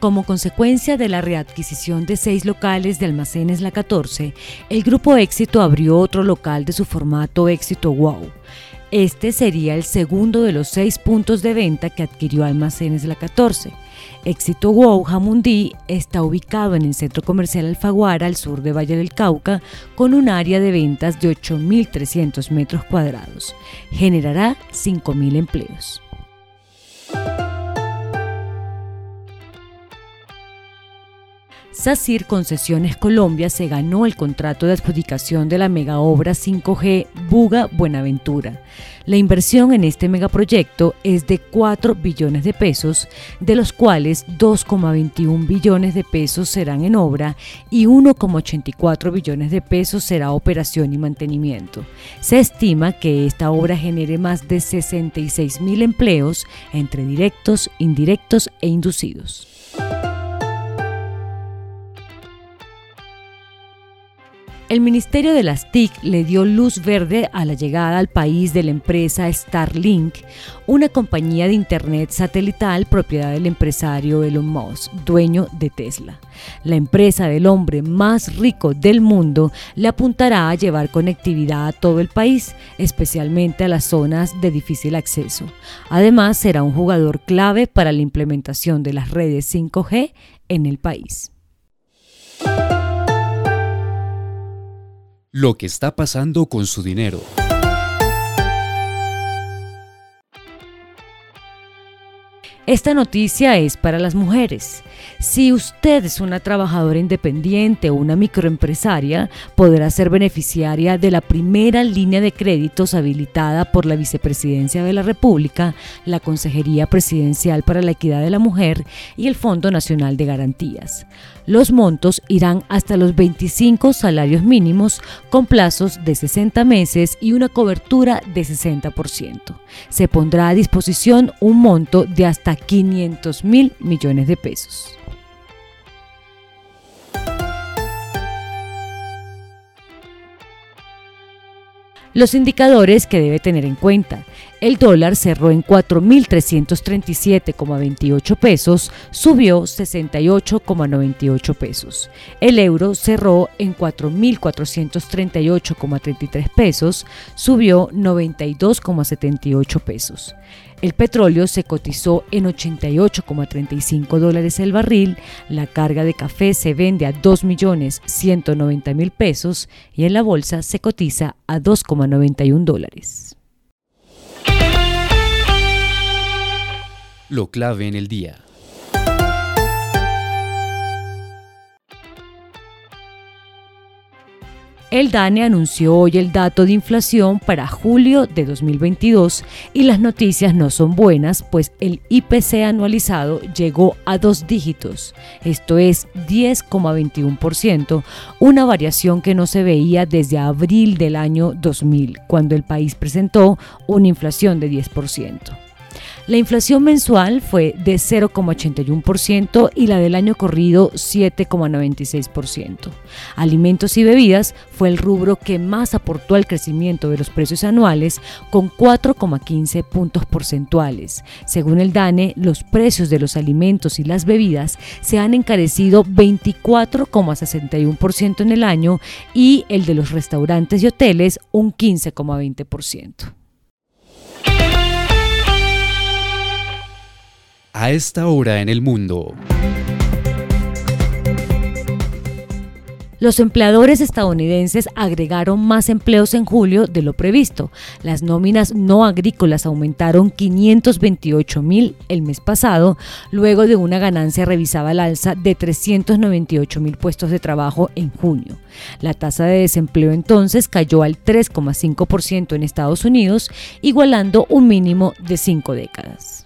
Como consecuencia de la readquisición de seis locales de almacenes La 14, el Grupo Éxito abrió otro local de su formato Éxito Wow. Este sería el segundo de los seis puntos de venta que adquirió Almacenes La 14. Éxito Wow Jamundí está ubicado en el centro comercial Alfaguara, al sur de Valle del Cauca, con un área de ventas de 8.300 metros cuadrados. Generará 5.000 empleos. SACIR Concesiones Colombia se ganó el contrato de adjudicación de la mega obra 5G Buga Buenaventura. La inversión en este megaproyecto es de 4 billones de pesos, de los cuales 2,21 billones de pesos serán en obra y 1,84 billones de pesos será operación y mantenimiento. Se estima que esta obra genere más de 66 mil empleos entre directos, indirectos e inducidos. El Ministerio de las TIC le dio luz verde a la llegada al país de la empresa Starlink, una compañía de Internet satelital propiedad del empresario Elon Musk, dueño de Tesla. La empresa del hombre más rico del mundo le apuntará a llevar conectividad a todo el país, especialmente a las zonas de difícil acceso. Además, será un jugador clave para la implementación de las redes 5G en el país. Lo que está pasando con su dinero. Esta noticia es para las mujeres. Si usted es una trabajadora independiente o una microempresaria, podrá ser beneficiaria de la primera línea de créditos habilitada por la Vicepresidencia de la República, la Consejería Presidencial para la Equidad de la Mujer y el Fondo Nacional de Garantías. Los montos irán hasta los 25 salarios mínimos con plazos de 60 meses y una cobertura de 60%. Se pondrá a disposición un monto de hasta 500 mil millones de pesos. Los indicadores que debe tener en cuenta. El dólar cerró en 4.337,28 pesos, subió 68,98 pesos. El euro cerró en 4.438,33 pesos, subió 92,78 pesos. El petróleo se cotizó en 88,35 dólares el barril, la carga de café se vende a 2.190.000 pesos y en la bolsa se cotiza a 2,91 dólares. Lo clave en el día. El DANE anunció hoy el dato de inflación para julio de 2022 y las noticias no son buenas, pues el IPC anualizado llegó a dos dígitos, esto es 10,21%, una variación que no se veía desde abril del año 2000, cuando el país presentó una inflación de 10%. La inflación mensual fue de 0,81% y la del año corrido 7,96%. Alimentos y bebidas fue el rubro que más aportó al crecimiento de los precios anuales con 4,15 puntos porcentuales. Según el DANE, los precios de los alimentos y las bebidas se han encarecido 24,61% en el año y el de los restaurantes y hoteles un 15,20%. A esta hora en el mundo. Los empleadores estadounidenses agregaron más empleos en julio de lo previsto. Las nóminas no agrícolas aumentaron 528 mil el mes pasado, luego de una ganancia revisada al alza de 398 mil puestos de trabajo en junio. La tasa de desempleo entonces cayó al 3,5% en Estados Unidos, igualando un mínimo de cinco décadas.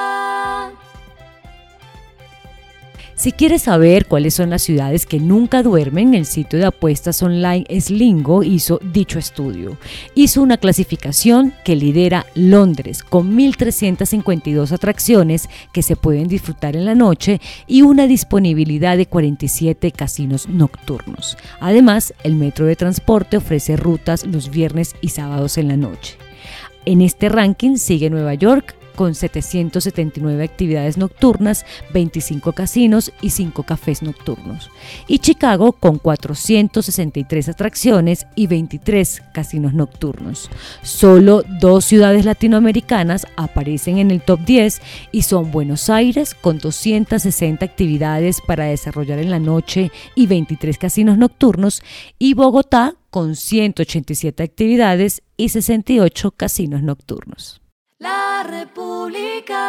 Si quieres saber cuáles son las ciudades que nunca duermen, el sitio de apuestas online Slingo hizo dicho estudio. Hizo una clasificación que lidera Londres con 1.352 atracciones que se pueden disfrutar en la noche y una disponibilidad de 47 casinos nocturnos. Además, el metro de transporte ofrece rutas los viernes y sábados en la noche. En este ranking sigue Nueva York con 779 actividades nocturnas, 25 casinos y 5 cafés nocturnos. Y Chicago con 463 atracciones y 23 casinos nocturnos. Solo dos ciudades latinoamericanas aparecen en el top 10 y son Buenos Aires con 260 actividades para desarrollar en la noche y 23 casinos nocturnos y Bogotá con 187 actividades y 68 casinos nocturnos. República.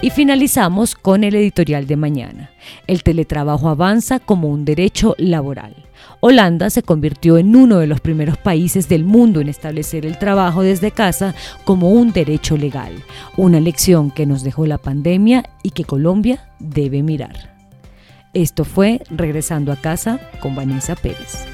Y finalizamos con el editorial de mañana. El teletrabajo avanza como un derecho laboral. Holanda se convirtió en uno de los primeros países del mundo en establecer el trabajo desde casa como un derecho legal, una lección que nos dejó la pandemia y que Colombia debe mirar. Esto fue Regresando a casa con Vanessa Pérez.